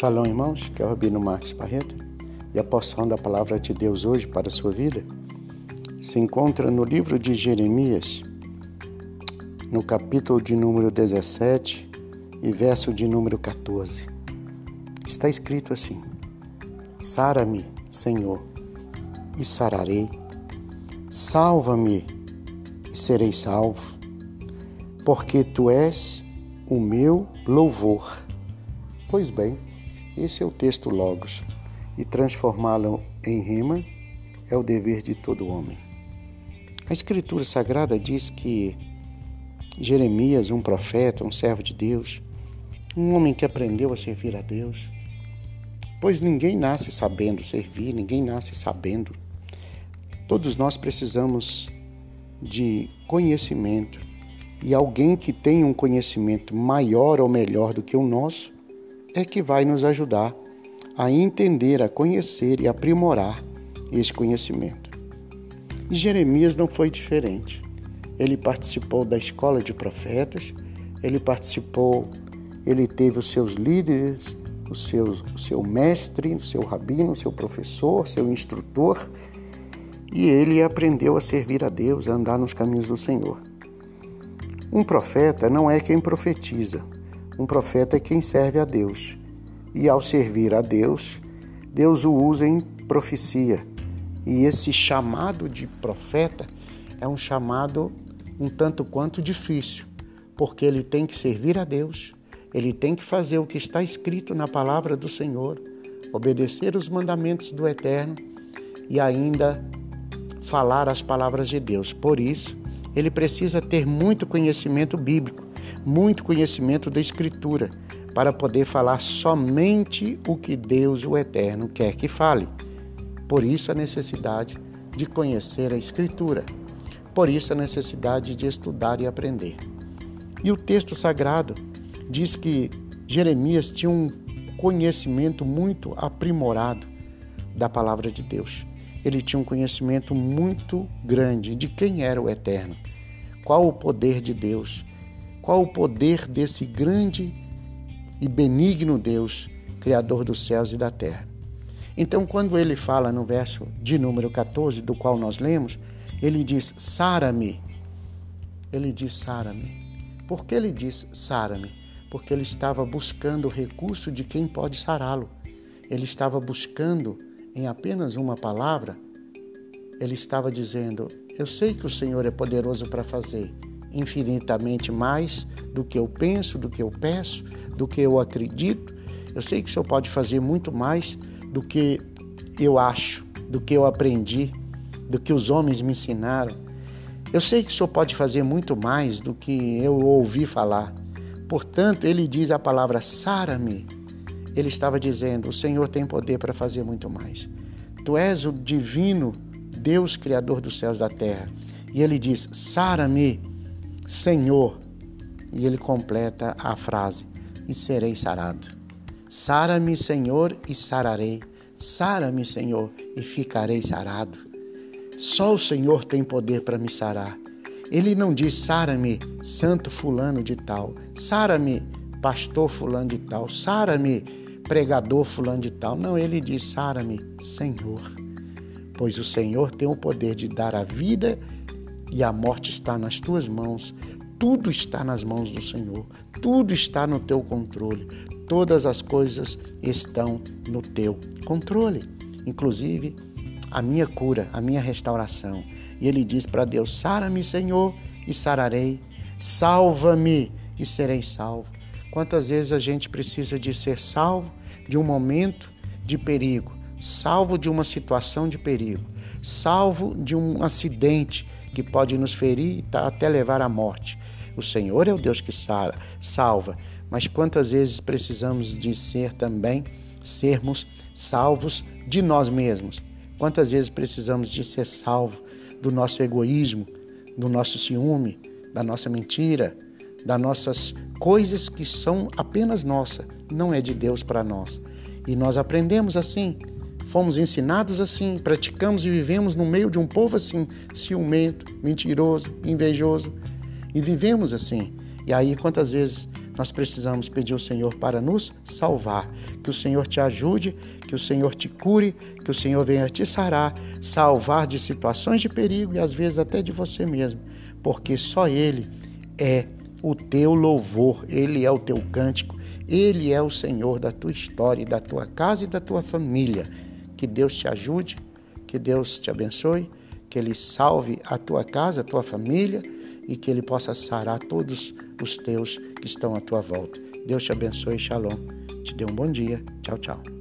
Shalom, irmãos, que é o Rabino Marcos Barreto e a porção da palavra de Deus hoje para a sua vida se encontra no livro de Jeremias, no capítulo de número 17 e verso de número 14. Está escrito assim: Sara-me, Senhor, e sararei, salva-me e serei salvo, porque tu és o meu louvor. Pois bem, esse é o texto Logos, e transformá-lo em rima é o dever de todo homem. A Escritura Sagrada diz que Jeremias, um profeta, um servo de Deus, um homem que aprendeu a servir a Deus, pois ninguém nasce sabendo servir, ninguém nasce sabendo. Todos nós precisamos de conhecimento e alguém que tem um conhecimento maior ou melhor do que o nosso é que vai nos ajudar a entender, a conhecer e aprimorar esse conhecimento. E Jeremias não foi diferente. Ele participou da escola de profetas, ele participou, ele teve os seus líderes, o seu, o seu mestre, o seu rabino, o seu professor, seu instrutor, e ele aprendeu a servir a Deus, a andar nos caminhos do Senhor. Um profeta não é quem profetiza, um profeta é quem serve a Deus. E ao servir a Deus, Deus o usa em profecia. E esse chamado de profeta é um chamado um tanto quanto difícil, porque ele tem que servir a Deus, ele tem que fazer o que está escrito na palavra do Senhor, obedecer os mandamentos do Eterno e ainda falar as palavras de Deus. Por isso, ele precisa ter muito conhecimento bíblico muito conhecimento da Escritura para poder falar somente o que Deus, o Eterno, quer que fale. Por isso a necessidade de conhecer a Escritura. Por isso a necessidade de estudar e aprender. E o texto sagrado diz que Jeremias tinha um conhecimento muito aprimorado da palavra de Deus. Ele tinha um conhecimento muito grande de quem era o Eterno, qual o poder de Deus, qual o poder desse grande e benigno Deus, Criador dos céus e da terra? Então, quando ele fala no verso de número 14, do qual nós lemos, ele diz: Sara-me. Ele diz: Sara-me. Por que ele diz: Sara-me? Porque ele estava buscando o recurso de quem pode sará-lo. Ele estava buscando, em apenas uma palavra, ele estava dizendo: Eu sei que o Senhor é poderoso para fazer, infinitamente mais do que eu penso, do que eu peço, do que eu acredito. Eu sei que o Senhor pode fazer muito mais do que eu acho, do que eu aprendi, do que os homens me ensinaram. Eu sei que o Senhor pode fazer muito mais do que eu ouvi falar. Portanto, ele diz a palavra Sara-me. Ele estava dizendo: O Senhor tem poder para fazer muito mais. Tu és o divino Deus Criador dos céus e da terra. E ele diz: Sara-me Senhor. E ele completa a frase: E serei sarado. Sara-me, Senhor, e sararei. Sara-me, Senhor, e ficarei sarado. Só o Senhor tem poder para me sarar. Ele não diz sara-me, santo fulano de tal. Sara-me, pastor fulano de tal. Sara-me, pregador fulano de tal. Não, ele diz sara-me, Senhor. Pois o Senhor tem o poder de dar a vida e a morte está nas tuas mãos. Tudo está nas mãos do Senhor, tudo está no teu controle, todas as coisas estão no teu controle, inclusive a minha cura, a minha restauração. E ele diz para Deus: Sara-me, Senhor, e sararei, salva-me e serei salvo. Quantas vezes a gente precisa de ser salvo de um momento de perigo, salvo de uma situação de perigo, salvo de um acidente que pode nos ferir e até levar à morte. O Senhor é o Deus que salva, mas quantas vezes precisamos de ser também, sermos salvos de nós mesmos? Quantas vezes precisamos de ser salvo do nosso egoísmo, do nosso ciúme, da nossa mentira, das nossas coisas que são apenas nossas, não é de Deus para nós. E nós aprendemos assim, Fomos ensinados assim, praticamos e vivemos no meio de um povo assim, ciumento, mentiroso, invejoso. E vivemos assim. E aí, quantas vezes nós precisamos pedir ao Senhor para nos salvar. Que o Senhor te ajude, que o Senhor te cure, que o Senhor venha te sarar, salvar de situações de perigo e às vezes até de você mesmo, porque só Ele é o teu louvor, Ele é o teu cântico, Ele é o Senhor da tua história, da tua casa e da tua família. Que Deus te ajude, que Deus te abençoe, que Ele salve a tua casa, a tua família e que Ele possa sarar todos os teus que estão à tua volta. Deus te abençoe, shalom. Te dê um bom dia. Tchau, tchau.